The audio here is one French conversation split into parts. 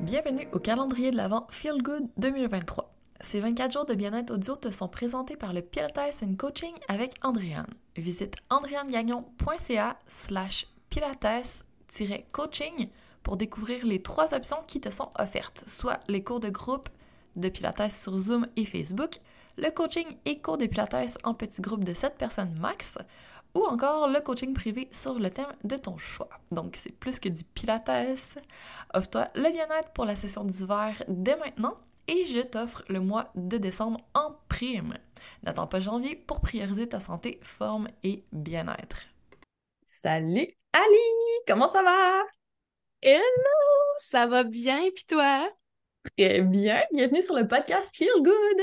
Bienvenue au calendrier de l'Avent Feel Good 2023. Ces 24 jours de bien-être audio te sont présentés par le Pilates Coaching avec Andréane. Visite andréanegagnon.ca slash pilates-coaching pour découvrir les trois options qui te sont offertes, soit les cours de groupe de Pilates sur Zoom et Facebook, le coaching et cours de Pilates en petits groupes de 7 personnes max, ou encore le coaching privé sur le thème de ton choix. Donc, c'est plus que du Pilates. Offre-toi le bien-être pour la session d'hiver dès maintenant et je t'offre le mois de décembre en prime. N'attends pas janvier pour prioriser ta santé, forme et bien-être. Salut Ali! Comment ça va? Hello! Ça va bien, puis toi? Très bien! Bienvenue sur le podcast Feel Good!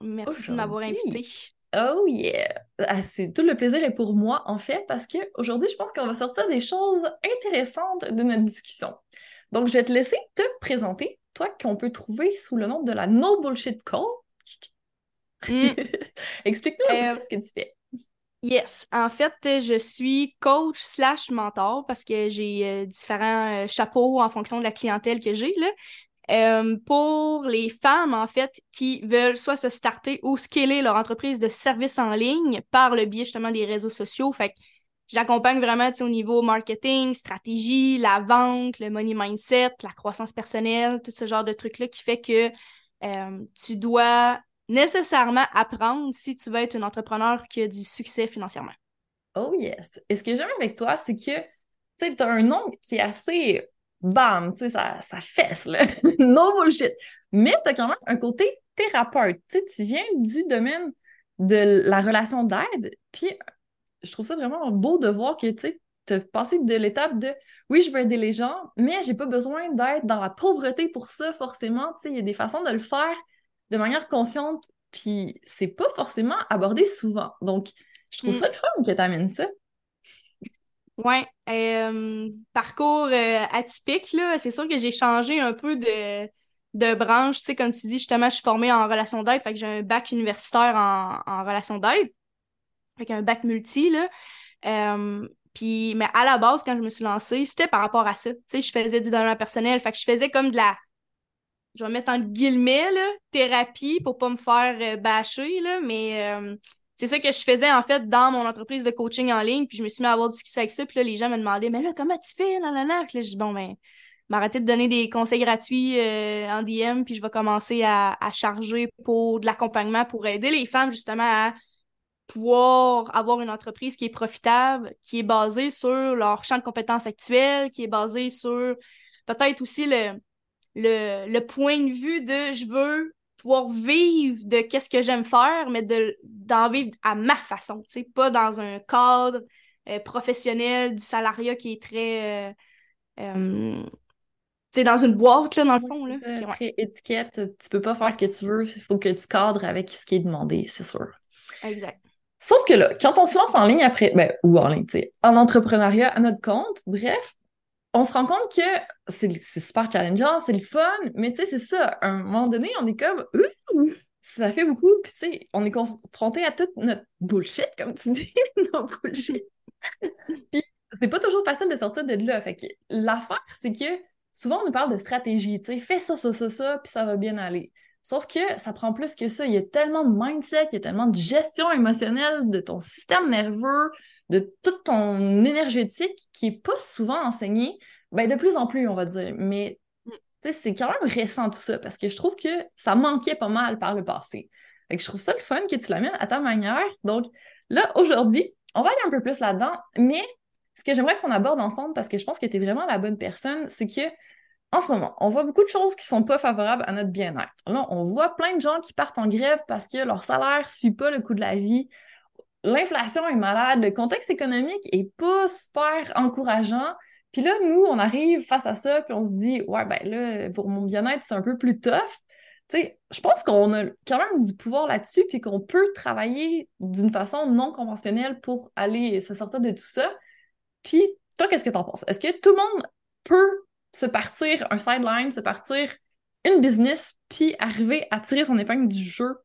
Merci de m'avoir invité. Oh yeah! Ah, c'est tout le plaisir est pour moi, en fait, parce que aujourd'hui, je pense qu'on va sortir des choses intéressantes de notre discussion. Donc, je vais te laisser te présenter, toi qu'on peut trouver sous le nom de la No Bullshit Coach. Mm. Explique-nous un peu euh, ce que tu fais. Yes. En fait, je suis coach slash mentor parce que j'ai euh, différents euh, chapeaux en fonction de la clientèle que j'ai. Euh, pour les femmes, en fait, qui veulent soit se starter ou scaler leur entreprise de services en ligne par le biais justement des réseaux sociaux. Fait que j'accompagne vraiment au niveau marketing, stratégie, la vente, le money mindset, la croissance personnelle, tout ce genre de trucs-là qui fait que euh, tu dois nécessairement apprendre si tu veux être un entrepreneur qui a du succès financièrement. Oh yes. Et ce que j'aime avec toi, c'est que tu as un nom qui est assez bam, tu sais, ça, ça fesse, là. no bullshit. Mais tu as quand même un côté thérapeute. Tu sais, tu viens du domaine de la relation d'aide, puis je trouve ça vraiment beau de voir que, tu sais, passé de l'étape de oui, je veux aider les gens, mais j'ai pas besoin d'être dans la pauvreté pour ça, forcément. Tu sais, il y a des façons de le faire de manière consciente, puis c'est pas forcément abordé souvent. Donc, je trouve mm. ça le fun que tu amènes ça. Oui, euh, parcours euh, atypique, là. C'est sûr que j'ai changé un peu de, de branche. Tu sais, comme tu dis, justement, je suis formée en relation d'aide, fait que j'ai un bac universitaire en, en relation d'aide. Fait un bac multi, là. Euh, puis, mais à la base, quand je me suis lancée, c'était par rapport à ça. Tu sais, je faisais du développement personnel. Fait que je faisais comme de la, je vais mettre en guillemets, là, thérapie pour pas me faire bâcher, là, mais c'est ça que je faisais en fait dans mon entreprise de coaching en ligne. Puis je me suis mis à avoir du succès avec ça. Puis là, les gens me demandaient Mais là, comment tu fais? Là, là. Puis là, je dis Bon, ben, m'arrêter de donner des conseils gratuits euh, en DM. Puis je vais commencer à, charger pour de l'accompagnement pour aider les femmes justement à pouvoir avoir une entreprise qui est profitable, qui est basée sur leur champ de compétences actuel, qui est basée sur peut-être aussi le point de vue de je veux pouvoir vivre de qu'est-ce que j'aime faire, mais de, d'en vivre à ma façon, tu sais, pas dans un cadre euh, professionnel du salariat qui est très... Euh, euh, tu sais, dans une boîte, là, dans le fond. Là. très étiquette, tu peux pas faire ce que tu veux, il faut que tu cadres avec ce qui est demandé, c'est sûr. Exact. Sauf que là, quand on se lance en ligne après, ben, ou en ligne, tu sais, en entrepreneuriat à notre compte, bref, on se rend compte que c'est super challengeant, c'est le fun, mais tu sais, c'est ça, à un moment donné, on est comme, ça fait beaucoup, puis tu sais, on est confronté à toute notre bullshit, comme tu dis, nos bullshit. puis c'est pas toujours facile de sortir de là. Fait que l'affaire, c'est que souvent, on nous parle de stratégie, tu sais, fais ça, ça, ça, ça, puis ça va bien aller. Sauf que ça prend plus que ça. Il y a tellement de mindset, il y a tellement de gestion émotionnelle de ton système nerveux, de toute ton énergétique qui est pas souvent enseignée, ben de plus en plus, on va dire. Mais c'est quand même récent tout ça parce que je trouve que ça manquait pas mal par le passé. Fait que je trouve ça le fun que tu l'amènes à ta manière. Donc là, aujourd'hui, on va aller un peu plus là-dedans, mais ce que j'aimerais qu'on aborde ensemble, parce que je pense que tu es vraiment la bonne personne, c'est que en ce moment, on voit beaucoup de choses qui sont pas favorables à notre bien-être. Là, on voit plein de gens qui partent en grève parce que leur salaire ne suit pas le coût de la vie. L'inflation est malade, le contexte économique est pas super encourageant. Puis là, nous, on arrive face à ça, puis on se dit, ouais, ben là, pour mon bien-être, c'est un peu plus tough. Tu sais, je pense qu'on a quand même du pouvoir là-dessus, puis qu'on peut travailler d'une façon non conventionnelle pour aller se sortir de tout ça. Puis, toi, qu'est-ce que t'en penses? Est-ce que tout le monde peut se partir un sideline, se partir une business, puis arriver à tirer son épingle du jeu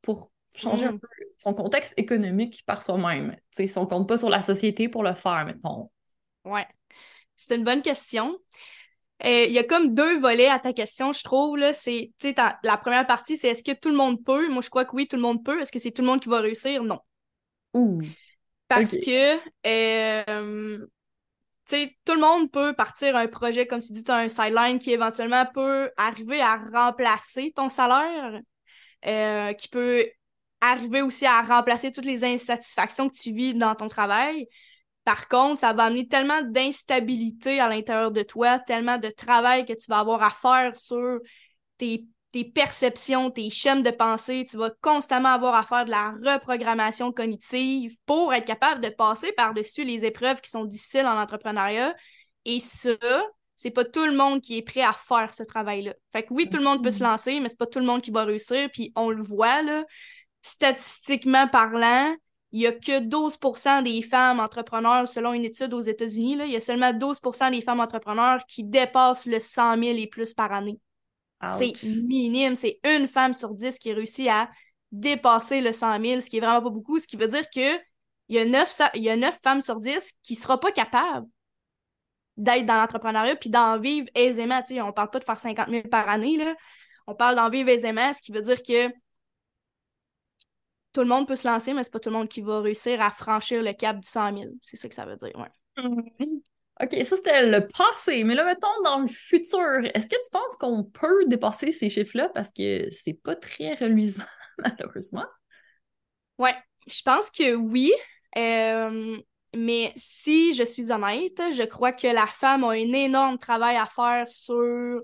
pour changer un mm. peu son contexte économique par soi-même. Tu sais, on compte pas sur la société pour le faire, mettons. Ouais. C'est une bonne question. Euh, il y a comme deux volets à ta question, je trouve. Là. C'est, la première partie, c'est est-ce que tout le monde peut? Moi, je crois que oui, tout le monde peut. Est-ce que c'est tout le monde qui va réussir? Non. Ouh. Parce que euh, tout le monde peut partir un projet, comme tu dis, tu as un sideline qui éventuellement peut arriver à remplacer ton salaire, euh, qui peut arriver aussi à remplacer toutes les insatisfactions que tu vis dans ton travail. Par contre, ça va amener tellement d'instabilité à l'intérieur de toi, tellement de travail que tu vas avoir à faire sur tes tes perceptions, tes schèmes de pensée, tu vas constamment avoir à faire de la reprogrammation cognitive pour être capable de passer par-dessus les épreuves qui sont difficiles en entrepreneuriat. Et ça, c'est pas tout le monde qui est prêt à faire ce travail-là. Fait que oui, tout le monde peut se mm-hmm. lancer, mais c'est pas tout le monde qui va réussir. Puis on le voit, là, statistiquement parlant, il y a que 12% des femmes entrepreneurs, selon une étude aux États-Unis, il y a seulement 12% des femmes entrepreneurs qui dépassent le 100 000 et plus par année. C'est minime. C'est une femme sur dix qui réussit à dépasser le 100 000, ce qui est vraiment pas beaucoup. Ce qui veut dire que il y a neuf, il y a femmes sur dix qui ne seront pas capables d'être dans l'entrepreneuriat puis d'en vivre aisément. On on parle pas de faire 50 000 par année, là. on parle d'en vivre aisément, ce qui veut dire que tout le monde peut se lancer, mais c'est pas tout le monde qui va réussir à franchir le cap du 100 000. C'est ça que ça veut dire, ouais. Mm-hmm. OK, ça c'était le passé, mais là, mettons dans le futur, est-ce que tu penses qu'on peut dépasser ces chiffres-là parce que c'est pas très reluisant, malheureusement? Ouais, je pense que oui. Euh, mais si je suis honnête, je crois que la femme a un énorme travail à faire sur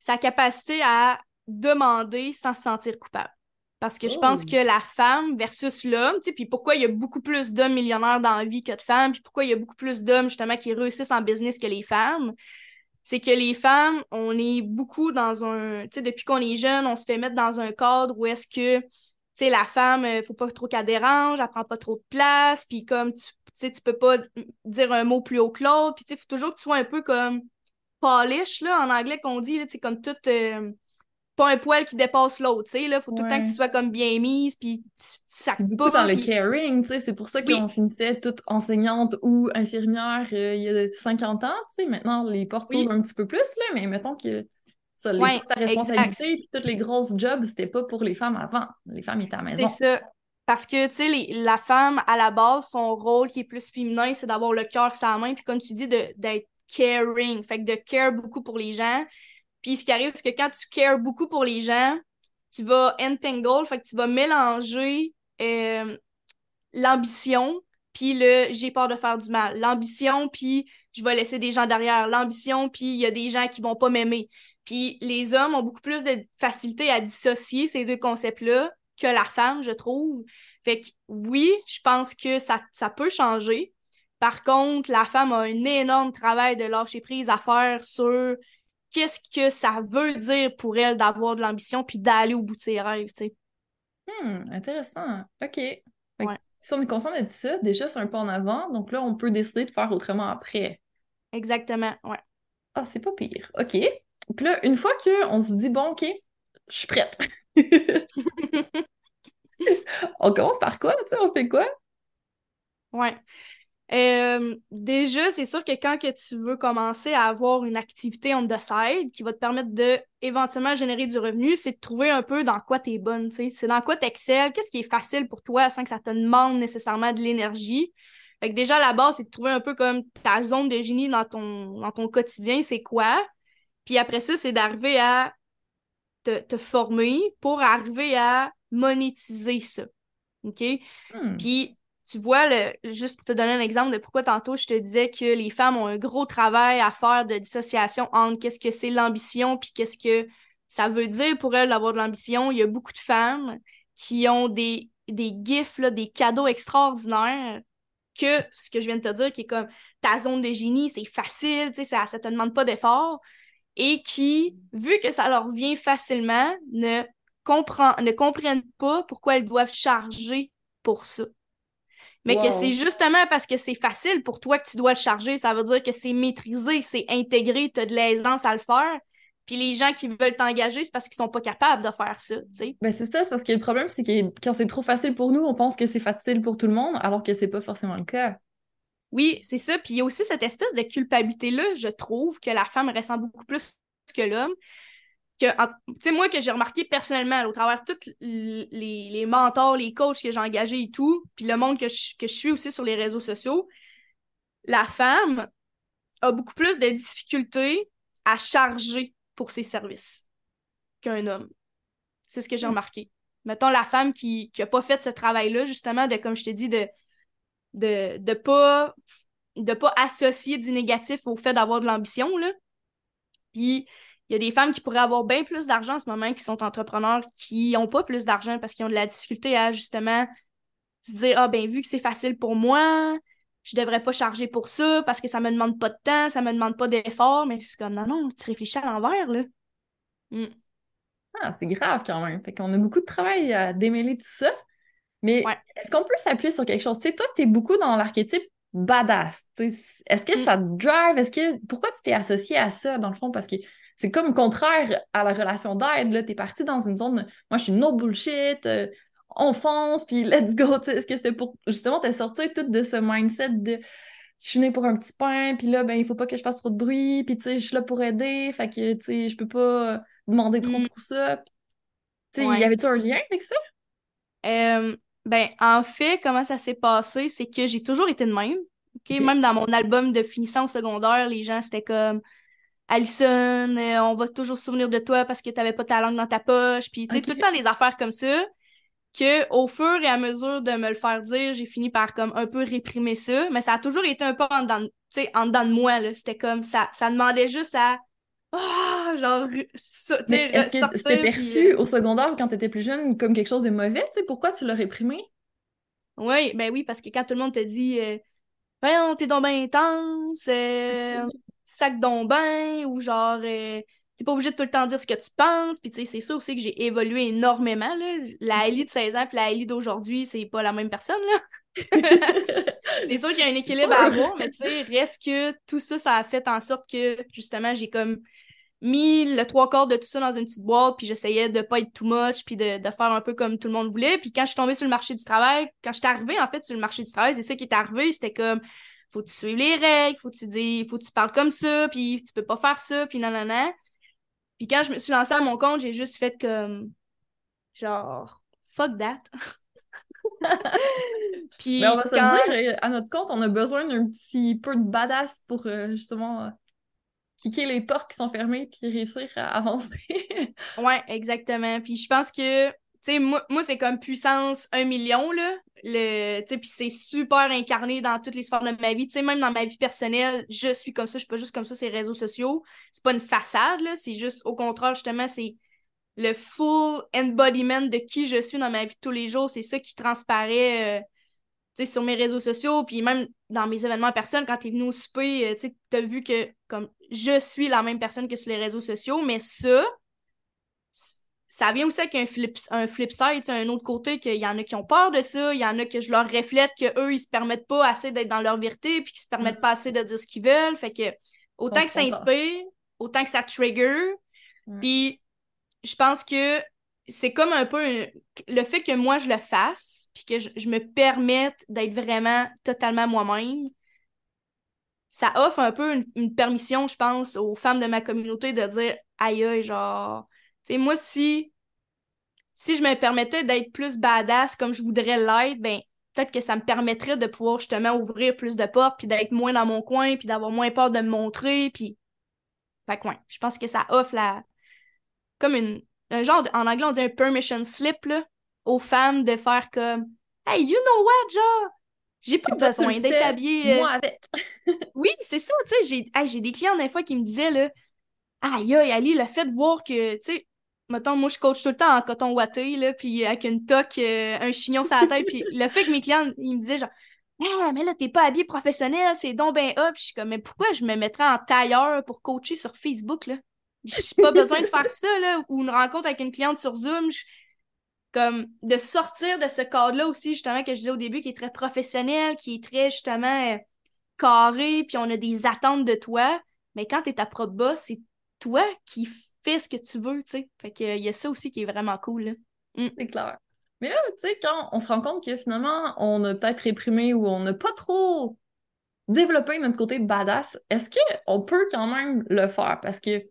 sa capacité à demander sans se sentir coupable. Parce que je pense oh. que la femme versus l'homme, tu sais, puis pourquoi il y a beaucoup plus d'hommes millionnaires dans la vie que de femmes, puis pourquoi il y a beaucoup plus d'hommes justement qui réussissent en business que les femmes, c'est que les femmes, on est beaucoup dans un, tu sais, depuis qu'on est jeune, on se fait mettre dans un cadre où est-ce que, tu sais, la femme, euh, faut pas trop qu'elle dérange, elle prend pas trop de place, puis comme tu, sais, tu peux pas dire un mot plus haut que l'autre, puis tu sais, faut toujours que tu sois un peu comme polish, là, en anglais qu'on dit, tu sais, comme toute... Euh, pas un poil qui dépasse l'autre, tu sais, là, faut tout le temps que tu sois comme bien mise, puis tu, tu beaucoup dans le caring, tu sais, c'est pour ça qu'on finissait toute enseignante ou infirmière euh, il y a 50 ans, tu sais, maintenant les portes s'ouvrent un petit peu plus, là, mais mettons que ça, les ta responsabilité, puis toutes les grosses jobs, c'était pas pour les femmes avant, les femmes étaient à la maison. C'est ça. Parce que, tu sais, la femme, à la base, son rôle qui est plus féminin, c'est d'avoir le cœur sur la main, puis comme tu dis, d'être caring, fait que de care beaucoup pour les gens, puis ce qui arrive, c'est que quand tu cares beaucoup pour les gens, tu vas entangle, fait que tu vas mélanger euh, l'ambition puis le j'ai peur de faire du mal. L'ambition, puis je vais laisser des gens derrière. L'ambition, puis il y a des gens qui vont pas m'aimer. Puis les hommes ont beaucoup plus de facilité à dissocier ces deux concepts-là que la femme, je trouve. Fait que oui, je pense que ça, ça peut changer. Par contre, la femme a un énorme travail de lâcher prise à faire sur qu'est-ce que ça veut dire pour elle d'avoir de l'ambition puis d'aller au bout de ses rêves, tu sais? Hmm, intéressant. OK. Si on est conscient de ça, déjà, c'est un pas en avant. Donc là, on peut décider de faire autrement après. Exactement, ouais. Ah, c'est pas pire. OK. Puis là, une fois qu'on se dit, bon, OK, je suis prête. on commence par quoi, tu sais, on fait quoi? Ouais. Euh, déjà, c'est sûr que quand que tu veux commencer à avoir une activité on the side qui va te permettre de éventuellement générer du revenu, c'est de trouver un peu dans quoi tu es bonne. C'est dans quoi tu excelles, qu'est-ce qui est facile pour toi sans que ça te demande nécessairement de l'énergie. Fait que déjà, la base, c'est de trouver un peu comme ta zone de génie dans ton, dans ton quotidien, c'est quoi. Puis après ça, c'est d'arriver à te, te, former pour arriver à monétiser ça. OK? Hmm. Puis tu vois, le, juste pour te donner un exemple de pourquoi tantôt je te disais que les femmes ont un gros travail à faire de dissociation entre qu'est-ce que c'est l'ambition puis qu'est-ce que ça veut dire pour elles d'avoir de l'ambition. Il y a beaucoup de femmes qui ont des, des gifs, là, des cadeaux extraordinaires que ce que je viens de te dire, qui est comme ta zone de génie, c'est facile, ça ne te demande pas d'effort, et qui, vu que ça leur vient facilement, ne, comprend, ne comprennent pas pourquoi elles doivent charger pour ça. Mais que c'est justement parce que c'est facile pour toi que tu dois le charger. Ça veut dire que c'est maîtrisé, c'est intégré, tu as de l'aisance à le faire. Puis les gens qui veulent t'engager, c'est parce qu'ils sont pas capables de faire ça, tu sais. Ben c'est ça, parce que le problème, c'est que quand c'est trop facile pour nous, on pense que c'est facile pour tout le monde, alors que c'est pas forcément le cas. Oui, c'est ça. Puis il y a aussi cette espèce de culpabilité-là, je trouve, que la femme ressent beaucoup plus que l'homme. Que, tu sais, moi, que j'ai remarqué personnellement, au travers de tous les, les, mentors, les coachs que j'ai engagés et tout, puis le monde que je, que je suis aussi sur les réseaux sociaux, la femme a beaucoup plus de difficultés à charger pour ses services qu'un homme. C'est ce que j'ai hmm. remarqué. Mettons la femme qui n'a pas fait ce travail-là, justement, de, comme je t'ai dit, de de ne pas, de pas associer du négatif au fait d'avoir de l'ambition. Puis il y a des femmes qui pourraient avoir bien plus d'argent en ce moment qui sont entrepreneurs qui n'ont pas plus d'argent parce qu'ils ont de la difficulté à justement se dire Ah ben vu que c'est facile pour moi, je devrais pas charger pour ça parce que ça me demande pas de temps, ça me demande pas d'effort, mais c'est comme non, non, tu réfléchis à l'envers, là. Hmm. Ah, c'est grave quand même. Fait qu'on a beaucoup de travail à démêler tout ça. Mais est-ce qu'on peut s'appuyer sur quelque chose? Tu sais, toi, tu es beaucoup dans l'archétype badass. Est-ce que mm. ça te drive? Est-ce que. Pourquoi tu t'es associé à ça, dans le fond? Parce que c'est comme contraire à la relation d'aide. Là, t'es parti dans une zone. Moi, je suis no bullshit. Euh, on fonce, puis let's go. Est-ce que c'était pour justement te sortir tout de ce mindset de je suis née pour un petit pain, puis là, ben, il faut pas que je fasse trop de bruit, puis tu sais, je suis là pour aider, fait que, tu sais, je peux pas demander trop mm. pour ça. Tu sais, y avait-tu un lien avec ça? Euh, ben, en fait, comment ça s'est passé, c'est que j'ai toujours été de même. Même dans mon album de finissant au secondaire, les gens, c'était comme Allison, euh, on va toujours se souvenir de toi parce que tu n'avais pas ta langue dans ta poche. Puis, tu sais, tout le temps des affaires comme ça. Que au fur et à mesure de me le faire dire, j'ai fini par comme un peu réprimer ça. Mais ça a toujours été un peu en dedans, en dedans de moi. C'était comme ça. Ça demandait juste à ah, genre, Est-ce que c'était perçu euh, au secondaire quand t'étais plus jeune comme quelque chose de mauvais? pourquoi tu l'as réprimé? Oui, ben oui, parce que quand tout le monde te dit euh, Ben, t'es donc bien intense, euh, sac donc ben, ou genre, euh, t'es pas obligé de tout le temps dire ce que tu penses. Puis tu sais, c'est ça aussi que j'ai évolué énormément. Là. La Ellie de 16 ans puis la Ellie d'aujourd'hui, c'est pas la même personne. là. c'est sûr qu'il y a un équilibre à avoir, mais tu sais, reste que tout ça, ça a fait en sorte que justement, j'ai comme mis le trois quarts de tout ça dans une petite boîte, puis j'essayais de pas être too much, puis de, faire un peu comme tout le monde voulait. Puis quand je suis tombée sur le marché du travail, quand je suis arrivée en fait sur le marché du travail, c'est ça qui est arrivé, c'était comme faut que tu suives les règles, faut que tu dis, faut que tu parles comme ça, puis tu peux pas faire ça, puis nanana. Puis quand je me suis lancée à mon compte, j'ai juste fait comme genre fuck that. puis Mais on va se dire, euh, à notre compte, on a besoin d'un petit peu de badass pour euh, justement euh, kicker les portes qui sont fermées puis réussir à avancer. ouais, exactement. Puis je pense que, tu sais, moi, moi c'est comme puissance un million, là. Tu puis c'est super incarné dans toutes les sphères de ma vie. Tu même dans ma vie personnelle, je suis comme ça. Je suis pas juste comme ça les réseaux sociaux. C'est pas une façade, là. C'est juste, au contraire, justement, c'est le full embodiment de qui je suis dans ma vie de tous les jours. C'est ça qui transparaît. Euh, sur mes réseaux sociaux, puis même dans mes événements personnes, quand tu es venu au souper, euh, tu as vu que comme je suis la même personne que sur les réseaux sociaux, mais ça, ça vient aussi avec un flip, un flip side, un autre côté, qu'il y en a qui ont peur de ça, il y en a que je leur reflète qu'eux, ils se permettent pas assez d'être dans leur vérité, puis qu'ils se permettent pas assez de dire ce qu'ils veulent. Fait que autant que ça inspire, autant que ça trigger. Puis je pense que c'est comme un peu le fait que moi je le fasse, puis que je, me permette d'être vraiment totalement moi-même, ça offre un peu une, permission, je pense, aux femmes de ma communauté de dire aïe aïe, genre, sais, moi si, si je me permettais d'être plus badass comme je voudrais l'être, ben peut-être que ça me permettrait de pouvoir justement ouvrir plus de portes, puis d'être moins dans mon coin, puis d'avoir moins peur de me montrer, puis Fait que ouais, je pense que ça offre la. Comme une. Un genre, en anglais, on dit un permission slip, là, aux femmes de faire comme Hey, you know what, genre, j'ai pas besoin d'être habillée. Euh, moi avec. oui, c'est ça, tu sais. J'ai j'ai des clients des fois qui me disaient, là, aïe, aïe, Ali, le fait de voir que, tu sais, mettons, moi, je coach tout le temps en coton ouaté, là, puis avec une toque, euh, un chignon sur la tête, puis le fait que mes clients, ils me disaient, genre, ah, mais là, t'es pas habillé professionnel, c'est donc ben up. Je suis comme, mais pourquoi je me mettrais en tailleur pour coacher sur Facebook, là? J'ai pas besoin de faire ça, là, ou une rencontre avec une cliente sur Zoom. Comme, de sortir de ce cadre-là aussi, justement, que je disais au début, qui est très professionnel, qui est très, justement, euh, carré, puis on a des attentes de toi. Mais quand t'es ta propre boss, c'est toi qui fais ce que tu veux, tu sais. Fait qu'il y a ça aussi qui est vraiment cool. Mm. C'est clair. Mais là, tu sais, quand on se rend compte que finalement, on a peut-être réprimé ou on n'a pas trop développé notre côté badass, est-ce qu'on peut quand même le faire? Parce que, tu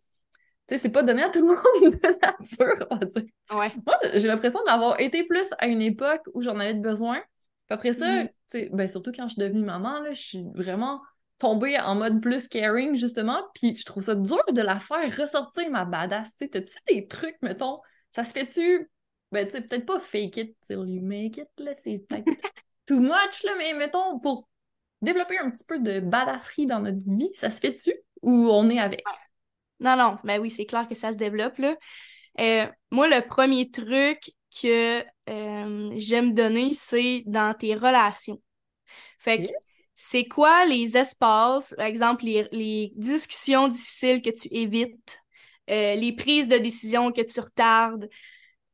sais, c'est pas donné à tout le monde de nature, on va dire. Ouais. Moi, j'ai l'impression d'avoir été plus à une époque où j'en avais besoin. Puis après ça, mm-hmm. tu sais, ben surtout quand je suis devenue maman, là, je suis vraiment tombée en mode plus caring, justement. Puis je trouve ça dur de la faire ressortir, ma badass. T'as-tu des trucs, mettons, ça se fait-tu? Ben, tu sais, peut-être pas fake it till you make it, là, c'est peut-être too much, là, mais mettons, pour développer un petit peu de badasserie dans notre vie, ça se fait-tu ou on est avec? Non, non, mais ben oui, c'est clair que ça se développe, là. Euh, moi, le premier truc que euh, j'aime donner, c'est dans tes relations. Fait que, c'est quoi les espaces, par exemple, les, discussions difficiles que tu évites, euh, les prises de décision que tu retardes,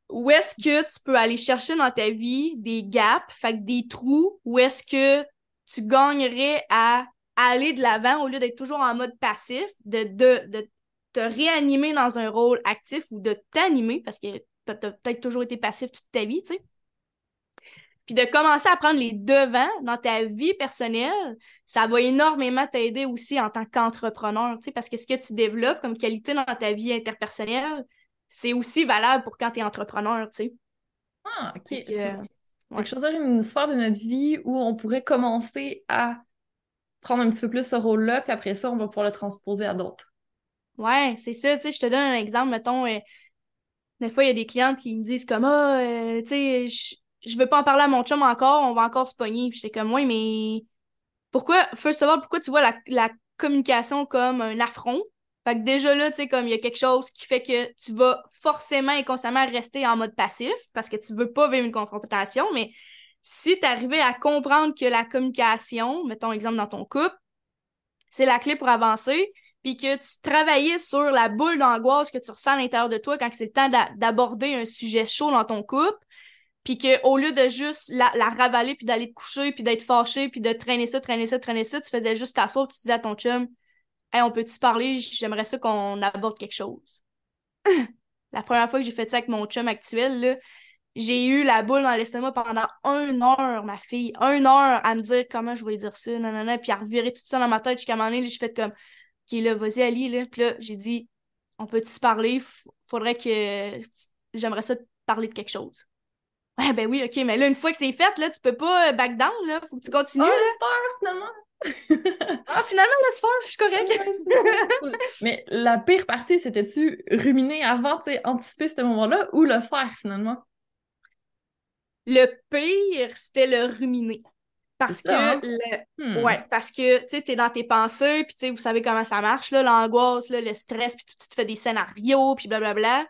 où est-ce que tu peux aller chercher dans ta vie des gaps, fait des trous, où est-ce que tu gagnerais à aller de l'avant au lieu d'être toujours en mode passif, de, de, te réanimer dans un rôle actif ou de t'animer, parce que tu as peut-être toujours été passif toute ta vie, tu sais? Puis de commencer à prendre les devants dans ta vie personnelle, ça va énormément t'aider aussi en tant qu'entrepreneur, tu sais, parce que ce que tu développes comme qualité dans ta vie interpersonnelle, c'est aussi valable pour quand tu es entrepreneur, tu sais. Ah, OK. Quelque chose une sphère de notre vie où on pourrait commencer à prendre un petit peu plus ce rôle-là, puis après ça, on va pouvoir le transposer à d'autres. Ouais, c'est ça, tu sais, je te donne un exemple, mettons, euh, des fois, il y a des clientes qui me disent comme, ah, euh, tu sais, je, veux pas en parler à mon chum encore, on va encore se pogner. Puis j'étais comme, ouais, mais pourquoi, first of all, pourquoi tu vois la, la communication comme un affront? Fait que déjà là, tu sais, comme il y a quelque chose qui fait que tu vas forcément et constamment rester en mode passif parce que tu veux pas vivre une confrontation, mais si tu arrivé à comprendre que la communication, mettons exemple dans ton couple, c'est la clé pour avancer, puis que tu travaillais sur la boule d'angoisse que tu ressens à l'intérieur de toi quand c'est le temps d'aborder un sujet chaud dans ton couple, puis qu'au lieu de juste la, la ravaler, puis d'aller te coucher, puis d'être fâché, puis de traîner ça, traîner ça, traîner ça, tu faisais juste t'asseoir, tu disais à ton chum, Hey, on peut-tu parler? J'aimerais ça qu'on aborde quelque chose. la première fois que j'ai fait ça avec mon chum actuel, j'ai eu la boule dans l'estomac pendant une heure, ma fille. Une heure à me dire comment je voulais dire ça, nanana, puis à revirer tout ça dans ma tête jusqu'à un moment donné, j'ai fait comme, OK, là, vas-y, Ali, là. Puis là, j'ai dit, on peut-tu parler? Faudrait que. J'aimerais ça te parler de quelque chose. Ouais, ben oui, OK, mais là, une fois que c'est fait, là, tu peux pas euh, back down, là. Faut que tu continues. Oh, finalement ah, finalement, laisse faire, je suis correcte. Mais la pire partie, c'était-tu ruminer avant, tu sais, anticiper ce moment-là ou le faire finalement? Le pire, c'était le ruminer. Parce que, hein? hmm. ouais, parce que, tu sais, t'es dans tes pensées, puis tu sais, vous savez comment ça marche, là, l'angoisse, le stress, puis tu te fais des scénarios, puis blablabla.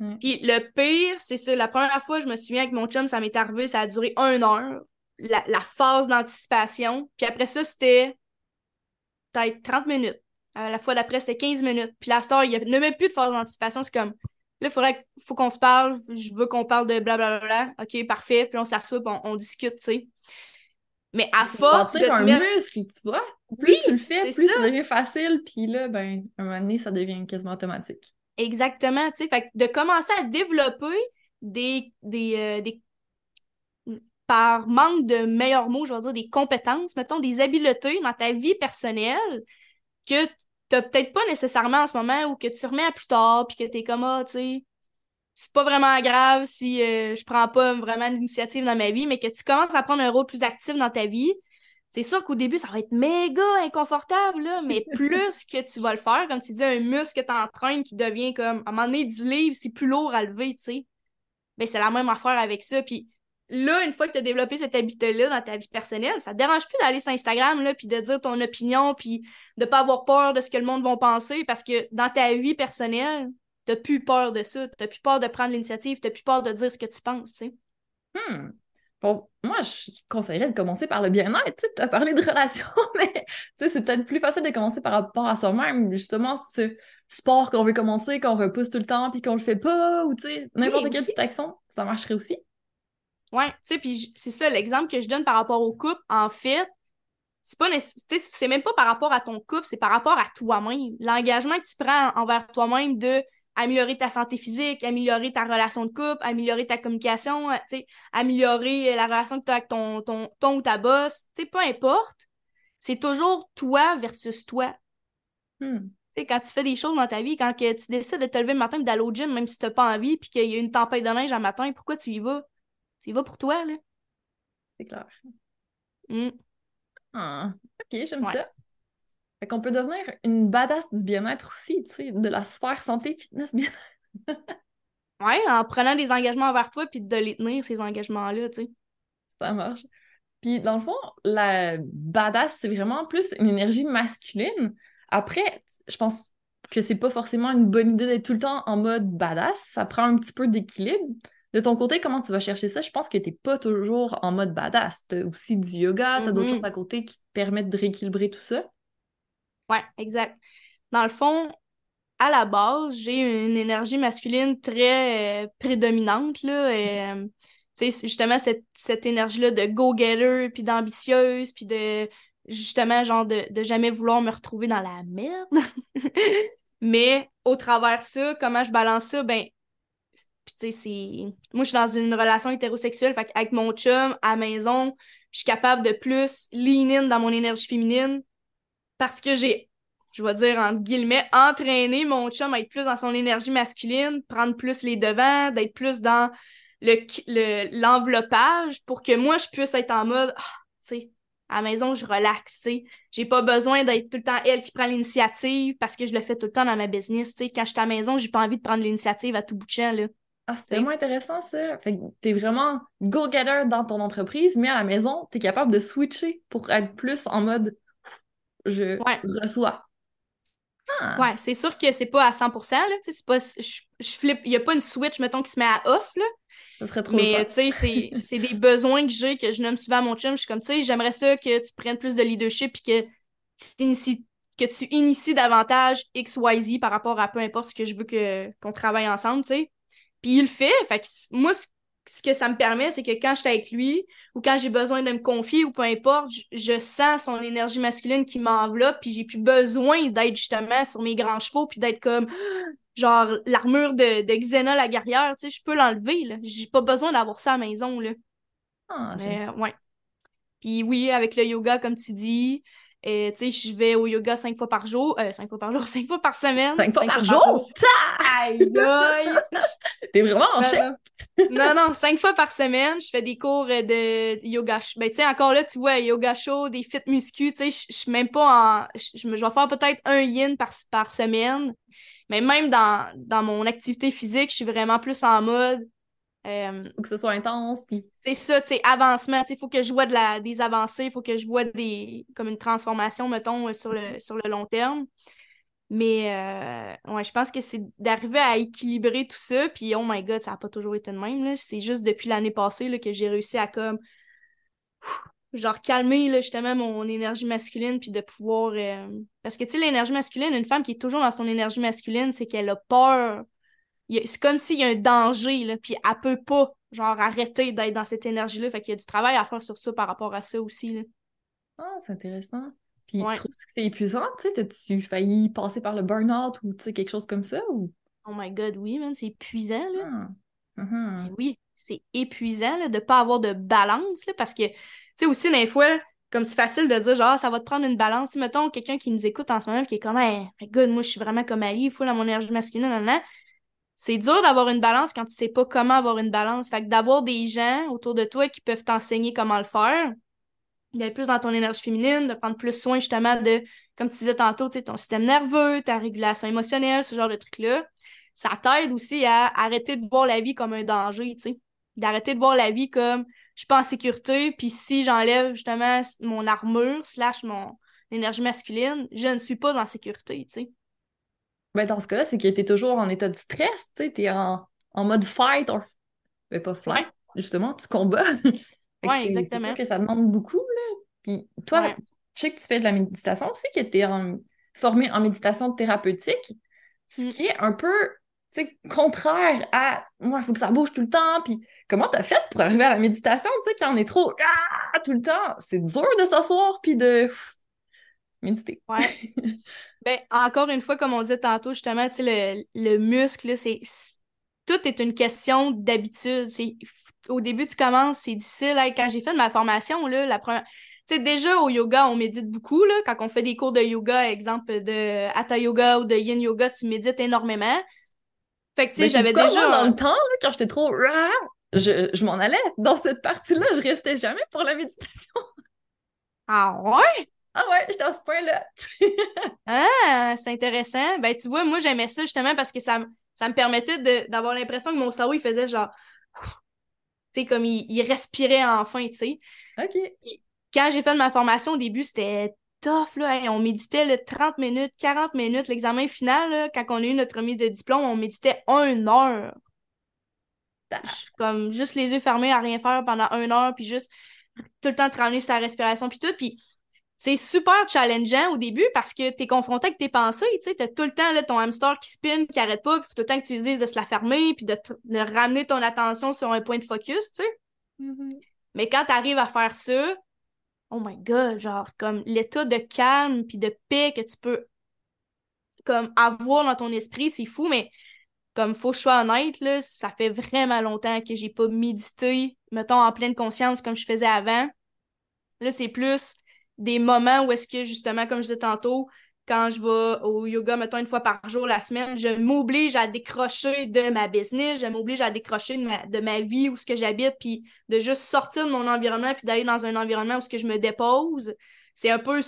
Hmm. Puis le pire, c'est ça, la première fois, je me souviens avec mon chum, ça m'est arrivé, ça a duré une heure la, phase d'anticipation. Puis après ça, c'était peut-être 30 minutes. la fois d'après, c'était 15 minutes. Puis la star, il n'y a même plus de phase d'anticipation. C'est comme, là, il faudrait faut qu'on se parle. Je veux qu'on parle de blablabla. OK, parfait. Puis on s'assoit, on, on discute, tu sais. Mais à force de un muscle, tu vois. Plus tu le fais, plus ça. devient facile. Puis là, ben, un moment donné, ça devient quasiment automatique. Exactement, tu sais. De commencer à développer des, des, euh, des par manque de meilleurs mots, je vais dire des compétences, mettons des habiletés dans ta vie personnelle que tu n'as peut-être pas nécessairement en ce moment ou que tu remets à plus tard, puis que tu es comme, ah, tu sais, c'est pas vraiment grave si euh, je prends pas vraiment d'initiative dans ma vie, mais que tu commences à prendre un rôle plus actif dans ta vie, c'est sûr qu'au début, ça va être méga inconfortable, là, mais plus que tu vas le faire, comme tu dis, un muscle que tu entraînes qui devient comme, à un moment donné, 10 livres, c'est plus lourd à lever, tu sais. Ben, c'est la même affaire avec ça. Puis là, une fois que tu as développé cette habitude-là dans ta vie personnelle, ça te dérange plus d'aller sur Instagram, là, puis de dire ton opinion, puis de pas avoir peur de ce que le monde va penser, parce que dans ta vie personnelle, t'as plus peur de ça, t'as plus peur de prendre l'initiative, t'as plus peur de dire ce que tu penses, tu sais. Hmm. Bon, moi, je conseillerais de commencer par le bien-être. Tu as parlé de relations, mais c'est peut-être plus facile de commencer par rapport à soi-même. Justement, ce sport qu'on veut commencer, qu'on repousse tout le temps, puis qu'on le fait pas, ou n'importe quelle petite action, ça marcherait aussi. Ouais, tu sais, puis c'est ça l'exemple que je donne par rapport au couple. En fait, c'est pas c'est même pas par rapport à ton couple, c'est par rapport à toi-même. L'engagement que tu prends envers toi-même de améliorer ta santé physique, améliorer ta relation de couple, améliorer ta communication, euh, améliorer la relation que tu as avec ton, ton, ton ou ta boss, peu importe. C'est toujours toi versus toi. Hmm. Quand tu fais des choses dans ta vie, quand que tu décides de te lever le matin et d'aller au gym, même si tu n'as pas envie, puis qu'il y a une tempête de neige un matin, pourquoi tu y vas? Tu y vas pour toi, là. C'est clair. Hmm. Ah, ok, j'aime ça. Fait qu'on peut devenir une badass du bien-être aussi, tu sais, de la sphère santé, fitness, bien-être. ouais, en prenant des engagements envers toi puis de les tenir, ces engagements-là, tu sais. Ça marche. Puis dans le fond, la badass, c'est vraiment plus une énergie masculine. Après, je pense que c'est pas forcément une bonne idée d'être tout le temps en mode badass. Ça prend un petit peu d'équilibre. De ton côté, comment tu vas chercher ça? Je pense que t'es pas toujours en mode badass. T'as aussi du yoga, t'as d'autres mm-hmm. choses à côté qui te permettent de rééquilibrer tout ça. Ouais, exact. Dans le fond, à la base, j'ai une énergie masculine très euh, prédominante, là. Et, euh, justement, cette, cette énergie-là de go-getter, puis d'ambitieuse, puis de, justement, genre, de, de jamais vouloir me retrouver dans la merde. Mais au travers ça, comment je balance ça? Ben, tu sais. Moi, je suis dans une relation hétérosexuelle, fait avec mon chum, à maison, je suis capable de plus lean in dans mon énergie féminine, parce que j'ai, je vais dire entre guillemets, entraîné mon chum à être plus dans son énergie masculine, prendre plus les devants, d'être plus dans le, l'enveloppage pour que moi, je puisse être en mode, ah, tu sais, à la maison, je relaxe, tu sais. J'ai pas besoin d'être tout le temps elle qui prend l'initiative parce que je le fais tout le temps dans ma business, tu sais. Quand je suis à la maison, j'ai pas envie de prendre l'initiative à tout bout de champ, là. Ah, c'est tellement intéressant, ça. Fait que t'es vraiment go-getter dans ton entreprise, mais à la maison, t'es capable de switcher pour être plus en mode je reçois. Ah. Ouais, c'est sûr que c'est pas à 100%, là. C'est pas, je, je flippe, il y a pas une switch, mettons, qui se met à off, là. Ça serait trop Mais, tu sais, c'est des besoins que j'ai, que je nomme souvent à mon chum. Je suis comme, tu sais, j'aimerais ça que tu prennes plus de leadership puis que tu inities, que tu inities davantage X, Y, Z par rapport à peu importe ce que je veux qu'on travaille ensemble, tu sais. Puis il le fait. Fait que moi, ce que ça me permet, c'est que quand je suis avec lui ou quand j'ai besoin de me confier ou peu importe, je, sens son énergie masculine qui m'enveloppe, puis j'ai plus besoin d'être justement sur mes grands chevaux, puis d'être comme genre l'armure de, de Xena la guerrière, tu sais, je peux l'enlever, là. J'ai pas besoin d'avoir ça à la maison, là. Ah, ouais. Puis oui, avec le yoga, comme tu dis, et tu sais, je vais au yoga cinq fois par jour. Euh, cinq fois par jour, cinq fois par semaine. Cinq fois, par, jour? Aïe, aïe! T'es vraiment en chef? non, non, cinq fois par semaine, je fais des cours de yoga. Ben, tu sais, encore là, tu vois, yoga chaud, des fit muscu, tu sais, je suis même pas en... Je vais faire peut-être un yin par, par semaine. Mais même dans, dans mon activité physique, je suis vraiment plus en mode euh, faut que ce soit intense. Puis... C'est ça, tu sais, avancement. Il faut que je vois de la, des avancées, il faut que je vois des, comme une transformation, mettons, euh, sur le, sur le long terme. Mais euh, ouais, je pense que c'est d'arriver à équilibrer tout ça. Puis oh my god, ça n'a pas toujours été de même. C'est juste depuis l'année passée là, que j'ai réussi à comme genre calmer là, justement mon énergie masculine puis de pouvoir. Parce que tu sais, l'énergie masculine, une femme qui est toujours dans son énergie masculine, c'est qu'elle a peur c'est comme s'il y a un danger, là, puis elle peut pas, genre, arrêter d'être dans cette énergie-là. Fait qu'il y a du travail à faire sur ça par rapport à ça aussi, là. Ah, c'est intéressant. Puis, tu trouves que c'est épuisant, tu sais? T'as-tu failli passer par le burn-out ou, tu sais, quelque chose comme ça, ou? Oh my God, oui, man, c'est épuisant, là. Ah. Uh-huh. Oui, c'est épuisant, là, de pas avoir de balance, là, parce que, tu sais, aussi, des fois, comme c'est facile de dire, genre, ça va te prendre une balance. Si, mettons, quelqu'un qui nous écoute en ce moment, qui est comme, hey, God, moi, je suis vraiment comme Ali, il faut la mon énergie masculine, nan, nan c'est dur d'avoir une balance quand tu sais pas comment avoir une balance. Fait que d'avoir des gens autour de toi qui peuvent t'enseigner comment le faire, d'être plus dans ton énergie féminine, de prendre plus soin justement de, comme tu disais tantôt, ton système nerveux, ta régulation émotionnelle, ce genre de trucs-là. Ça t'aide aussi à arrêter de voir la vie comme un danger, tu sais. D'arrêter de voir la vie comme je suis pas en sécurité, puis si j'enlève justement mon armure slash mon énergie masculine, je ne suis pas en sécurité, tu sais. Ben, dans ce cas-là, c'est que tu es toujours en état de stress, tu es en, mode fight, or... Ben, pas flight, justement, tu combats. Oui, exactement. C'est que ça demande beaucoup, là. Puis toi, je sais que tu fais de la méditation aussi, que tu es formé en méditation thérapeutique, ce mm. qui est un peu contraire à moi, il faut que ça bouge tout le temps. Puis comment t'as fait pour arriver à la méditation, tu sais, quand on est trop ah, tout le temps? C'est dur de s'asseoir puis de méditer. Ouais. ben, encore une fois, comme on disait tantôt, justement, tu sais, le, le muscle, c'est. Tout est une question d'habitude. Au début, tu commences, c'est difficile. Quand j'ai fait ma formation, là, la première. Tu sais, déjà au yoga, on médite beaucoup. Là. Quand on fait des cours de yoga, exemple de Hatha Yoga ou de Yin Yoga, tu médites énormément. Fait que, tu sais, j'avais déjà. dans le temps, quand j'étais trop. Je, je m'en allais. Dans cette partie-là, je restais jamais pour la méditation. Ah ouais? Ah ouais, j'étais à ce point-là. ah, c'est intéressant. Ben, tu vois, moi, j'aimais ça justement parce que ça, ça me permettait d'avoir l'impression que mon cerveau, il faisait genre. Tu sais, comme il, respirait enfin, tu sais. OK. quand j'ai fait ma formation au début, c'était tough, là. on méditait le 30 minutes, 40 minutes. L'examen final, quand on a eu notre remise de diplôme, on méditait une heure. Comme juste les yeux fermés à rien faire pendant une heure, puis juste tout le temps travailler sur la respiration, puis tout. Puis c'est super challengeant au début parce que tu es confronté avec tes pensées, tu sais, t'as tout le temps là, ton hamster qui spin, qui arrête pas, puis tout le temps que tu dises de se la fermer, puis de, ramener ton attention sur un point de focus, tu sais. Mm-hmm. Mais quand tu arrives à faire ça, oh my god, genre comme l'état de calme puis de paix que tu peux comme avoir dans ton esprit, c'est fou, mais comme faut que je sois honnête, là, ça fait vraiment longtemps que j'ai pas médité, mettons, en pleine conscience comme je faisais avant. Là, c'est plus des moments où est-ce que, justement, comme je disais tantôt, quand je vais au yoga, mettons, une fois par jour la semaine, je m'oblige à décrocher de ma business, je m'oblige à décrocher de ma, de ma vie, où ce que j'habite, puis de juste sortir de mon environnement, puis d'aller dans un environnement où ce que je me dépose. C'est un peu,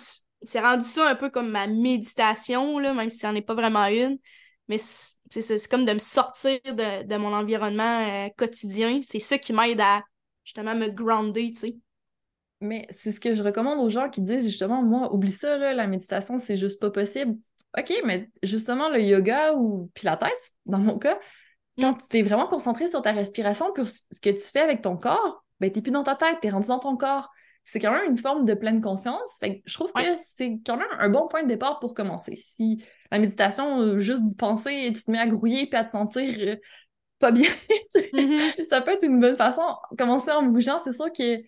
c'est rendu ça un peu comme ma méditation, là, même si ça n'en est pas vraiment une. Mais c'est comme de me sortir de, mon environnement euh, quotidien. C'est ça qui m'aide à justement me grounder, tu sais. Mais c'est ce que je recommande aux gens qui disent justement, moi, oublie ça, la méditation, c'est juste pas possible. OK, mais justement, le yoga ou Pilates, dans mon cas, quand mm. tu t'es vraiment concentré sur ta respiration, pour ce que tu fais avec ton corps, ben, t'es plus dans ta tête, t'es rendu dans ton corps. C'est quand même une forme de pleine conscience. Fait je trouve que c'est quand même un bon point de départ pour commencer. Si la méditation, euh, juste d'y penser, et tu te mets à grouiller puis à te sentir euh, pas bien, mm-hmm. ça peut être une bonne façon. Commencer en bougeant, c'est sûr que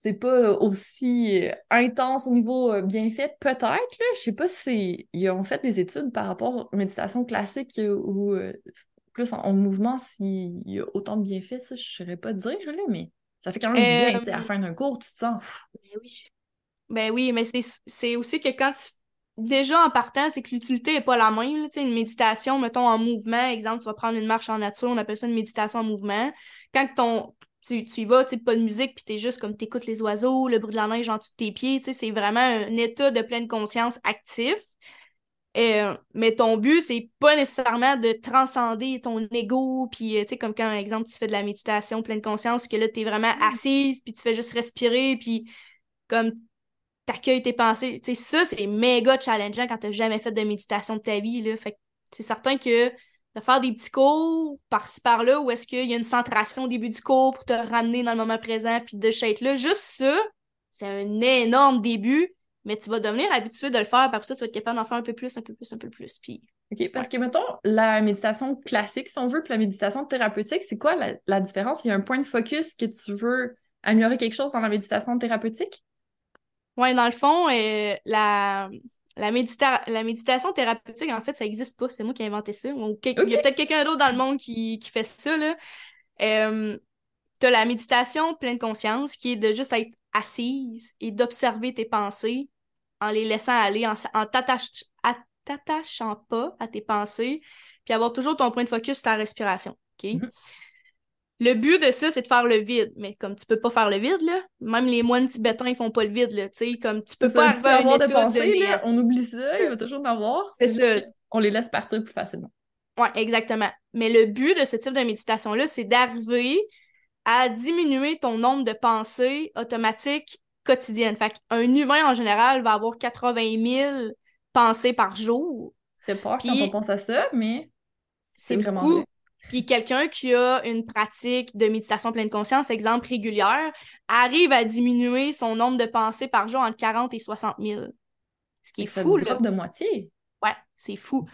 c'est pas aussi euh, intense au niveau euh, bienfait, peut-être. Je sais pas si ils ont fait des études par rapport aux méditations classiques ou euh, plus en, mouvement, s'il y a autant de bienfaits, ça, je saurais pas dire, là, mais ça fait quand même du bien, à la fin d'un cours, tu te sens... Ben oui. Ben oui, mais c'est aussi que quand tu... Déjà, en partant, c'est que l'utilité n'est pas la même. Là, une méditation, mettons, en mouvement, exemple, tu vas prendre une marche en nature, on appelle ça une méditation en mouvement. Quand ton, tu, tu y vas, tu pas de musique, puis t'es juste comme t'écoutes les oiseaux, le bruit de la neige en dessous de tes pieds, tu c'est vraiment un état de pleine conscience actif. Euh, mais ton but, c'est pas nécessairement de transcender ton ego, puis euh, tu sais, comme quand, par exemple, tu fais de la méditation pleine conscience, que là, t'es vraiment mm. assise, puis tu fais juste respirer, puis comme t'accueilles tes pensées. Tu sais, ça, c'est méga challengeant quand t'as jamais fait de méditation de ta vie, là. Fait c'est certain que de faire des petits cours par-ci par-là où est-ce qu'il y a une centration au début du cours pour te ramener dans le moment présent puis de être là? Juste ça, c'est un énorme début, mais tu vas devenir habitué de le faire, parce ça, tu vas être capable d'en faire un peu plus, un peu plus, un peu plus. Puis... OK, parce que mettons, la méditation classique, si on veut, puis la méditation thérapeutique, c'est quoi la, différence? Il y a un point de focus que tu veux améliorer quelque chose dans la méditation thérapeutique? Oui, dans le fond, euh, la la, la méditation thérapeutique, en fait, ça n'existe pas. C'est moi qui ai inventé ça. Il y a peut-être quelqu'un d'autre dans le monde qui, fait ça. Là. Euh, tu as la méditation pleine conscience qui est de juste être assise et d'observer tes pensées en les laissant aller, en, en t'attachant pas à tes pensées, puis avoir toujours ton point de focus sur ta respiration. OK? Mm-hmm. Le but de ça, c'est de faire le vide. Mais comme tu peux pas faire le vide, là, même les moines tibétains, ils font pas le vide, là, tu sais, comme tu peux pas avoir de pensée, là, on oublie ça, il va toujours en avoir. C'est ça. On les laisse partir plus facilement. Ouais, exactement. Mais le but de ce type de méditation-là, c'est d'arriver à diminuer ton nombre de pensées automatiques quotidiennes. Fait qu'un humain, en général, va avoir 80 000 pensées par jour. C'est pas quand on pense à ça, mais c'est vraiment beaucoup. Puis quelqu'un qui a une pratique de méditation pleine conscience, exemple régulière, arrive à diminuer son nombre de pensées par jour entre 40 et 60 000. Ce qui est fou, là. de moitié. Ouais, c'est fou.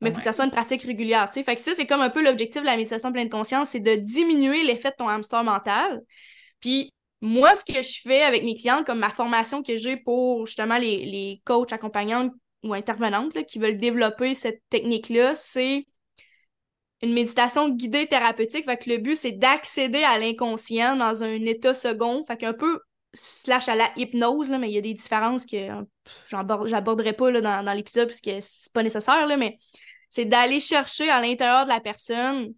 Mais il faut que ça soit une pratique régulière, tu sais. Fait que ça, c'est comme un peu l'objectif de la méditation pleine conscience, c'est de diminuer l'effet de ton hamster mental. Puis moi, ce que je fais avec mes clients, comme ma formation que j'ai pour justement les, les coachs accompagnantes ou intervenantes qui veulent développer cette technique-là, c'est une méditation guidée thérapeutique. Fait que le but, c'est d'accéder à l'inconscient dans un état second. Fait qu'un peu slash à la hypnose, là, mais il y a des différences que j'aborderai pas là, dans, l'épisode parce que c'est pas nécessaire, là, mais c'est d'aller chercher à l'intérieur de la personne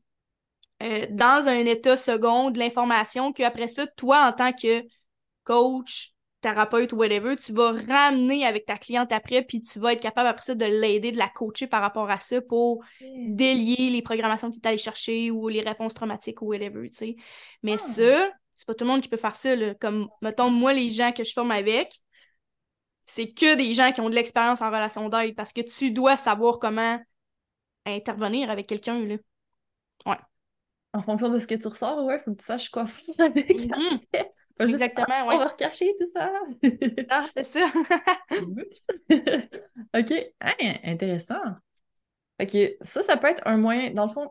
euh, dans un état second de l'information qu'après ça, toi, en tant que coach, thérapeute ou whatever, tu vas ramener avec ta cliente après, puis tu vas être capable après ça de l'aider, de la coacher par rapport à ça pour délier les programmations que tu es allé chercher ou les réponses traumatiques ou whatever, tu sais. Mais ah. ça, c'est pas tout le monde qui peut faire ça, là. Comme, mettons, moi, les gens que je forme avec, c'est que des gens qui ont de l'expérience en relation d'aide parce que tu dois savoir comment intervenir avec quelqu'un, là. Ouais. En fonction de ce que tu ressors, ouais, faut que tu saches quoi faire avec. Mm-hmm. Exactement, On va recacher tout ça. ah, c'est ça. OK. intéressant. OK, ça, ça peut être un moyen, dans le fond,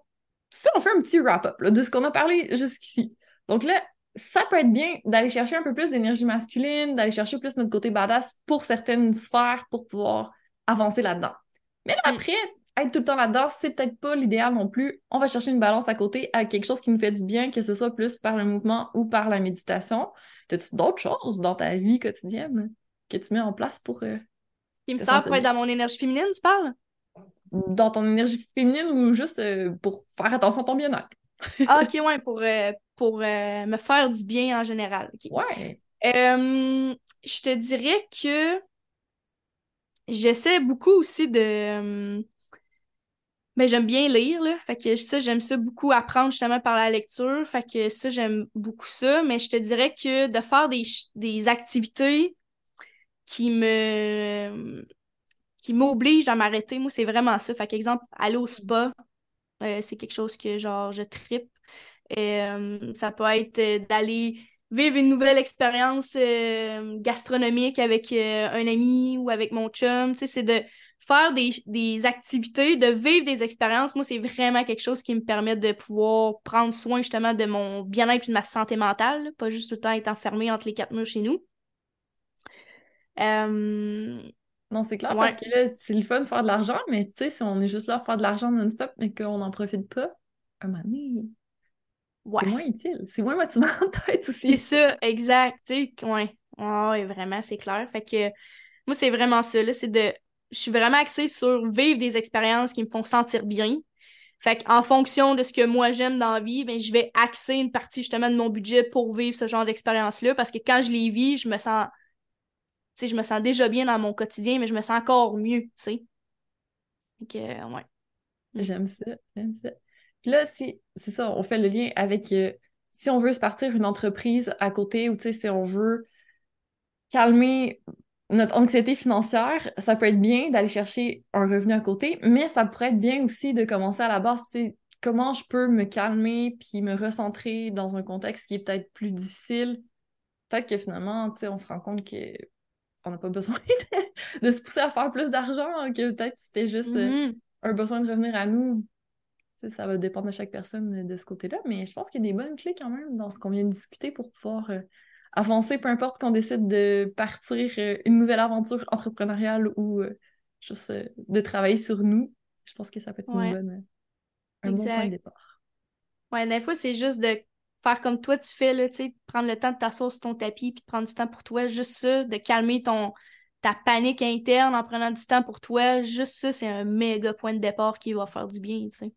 si on fait un petit wrap-up de ce qu'on a parlé jusqu'ici. Donc là, ça peut être bien d'aller chercher un peu plus d'énergie masculine, d'aller chercher plus notre côté badass pour certaines sphères pour pouvoir avancer là-dedans. Mais là, mm. après, être tout le temps là-dedans, c'est peut-être pas l'idéal non plus. On va chercher une balance à côté à quelque chose qui nous fait du bien, que ce soit plus par le mouvement ou par la méditation. As-tu d'autres choses dans ta vie quotidienne que tu mets en place pour. Euh, qui me servent pour être dans mon énergie féminine, tu parles? Dans ton énergie féminine ou juste euh, pour faire attention à ton bien-être? ah, ok, ouais, pour, euh, pour me faire du bien en général. Ouais. je te dirais que j'essaie beaucoup aussi de mais j'aime bien lire, là. Fait que ça, j'aime ça beaucoup apprendre justement par la lecture. Fait que ça, j'aime beaucoup ça. Mais je te dirais que de faire des, des activités qui me qui m'obligent à m'arrêter, moi, c'est vraiment ça. Fait qu'exemple, aller au spa, euh, c'est quelque chose que genre je tripe. Euh, ça peut être euh, d'aller vivre une nouvelle expérience gastronomique avec un ami ou avec mon chum. Tu sais, c'est de faire des, activités, de vivre des expériences, moi, c'est vraiment quelque chose qui me permet de pouvoir prendre soin justement de mon bien-être et de ma santé mentale, pas juste tout le temps être enfermé entre les quatre murs chez nous. Euh, non, c'est clair, parce que là, c'est le fun de faire de l'argent, mais tu sais, si on est juste là à faire de l'argent non-stop, mais qu'on n'en profite pas, un moment donné, c'est moins utile. C'est moins motivant en tête aussi. C'est ça, exact. Tu sais, ouais. ouais, vraiment, c'est clair. Fait que moi, c'est vraiment ça, là, c'est de je suis vraiment axée sur vivre des expériences qui me font sentir bien. Fait qu'en fonction de ce que moi j'aime dans la vie, ben, je vais axer une partie justement de mon budget pour vivre ce genre d'expérience-là parce que quand je les vis, je me sens je me sens déjà bien dans mon quotidien, mais je me sens encore mieux, tu sais. Donc, ouais. Mm. J'aime ça, j'aime ça. Puis là, si, c'est ça, on fait le lien avec euh, si on veut se partir une entreprise à côté ou, tu sais, si on veut calmer notre anxiété financière, ça peut être bien d'aller chercher un revenu à côté, mais ça pourrait être bien aussi de commencer à la base, c'est comment je peux me calmer puis me recentrer dans un contexte qui est peut-être plus difficile. Peut-être que finalement, on se rend compte qu'on n'a pas besoin de, se pousser à faire plus d'argent, que peut-être c'était juste euh, mm-hmm. un besoin de revenir à nous. ça va dépendre de chaque personne de ce côté-là, mais je pense qu'il y a des bonnes clés quand même dans ce qu'on vient de discuter pour pouvoir euh, avancer, peu importe qu'on décide de partir euh, une nouvelle aventure entrepreneuriale ou euh, juste euh, de travailler sur nous. Je pense que ça peut être une bonne, un bon point de départ. Ouais, des fois, c'est juste de faire comme toi tu fais, là, tu sais, prendre le temps de t'asseoir sur ton tapis puis de prendre du temps pour toi. Juste ça, de calmer ton ta panique interne en prenant du temps pour toi. Juste ça, c'est un méga point de départ qui va faire du bien, tu sais.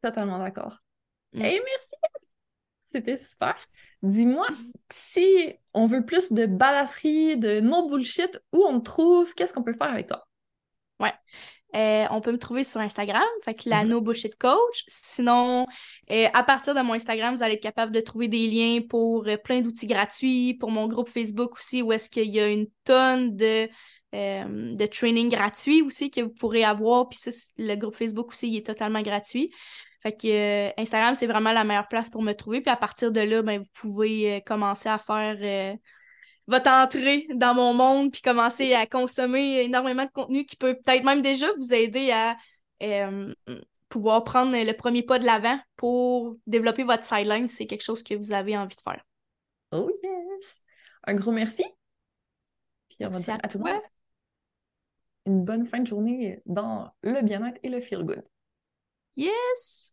Totalement d'accord. Mm. Et merci c'était super. Dis-moi, si on veut plus de balasserie, de no bullshit, où on te trouve, qu'est-ce qu'on peut faire avec toi? Ouais. Euh, on peut me trouver sur Instagram, fait que la Mhm. No Bullshit Coach. Sinon, euh, à partir de mon Instagram, vous allez être capable de trouver des liens pour euh, plein d'outils gratuits, pour mon groupe Facebook aussi, où est-ce qu'il y a une tonne de, de training gratuits aussi que vous pourrez avoir. Puis ça, le groupe Facebook aussi, il est totalement gratuit. Fait que euh, Instagram, c'est vraiment la meilleure place pour me trouver. Puis à partir de là, ben, vous pouvez euh, commencer à faire euh, votre entrée dans mon monde, puis commencer à consommer énormément de contenu qui peut peut-être même déjà vous aider à pouvoir prendre le premier pas de l'avant pour développer votre sideline si c'est quelque chose que vous avez envie de faire. Oh yes! Un gros merci. Puis on va dire à à tout le toi. monde une bonne fin de journée dans le bien-être et le feel good. Yes!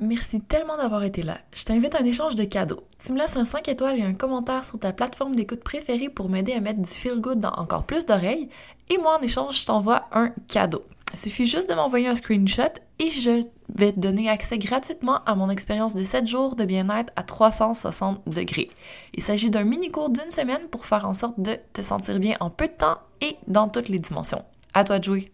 Merci tellement d'avoir été là. Je t'invite à un échange de cadeaux. Tu me laisses un 5 étoiles et un commentaire sur ta plateforme d'écoute préférée pour m'aider à mettre du feel good dans encore plus d'oreilles. Et moi, en échange, je t'envoie un cadeau. Il suffit juste de m'envoyer un screenshot et je vais te donner accès gratuitement à mon expérience de 7 jours de bien-être à 360 degrés. Il s'agit d'un mini cours d'une semaine pour faire en sorte de te sentir bien en peu de temps et dans toutes les dimensions. À toi de jouer!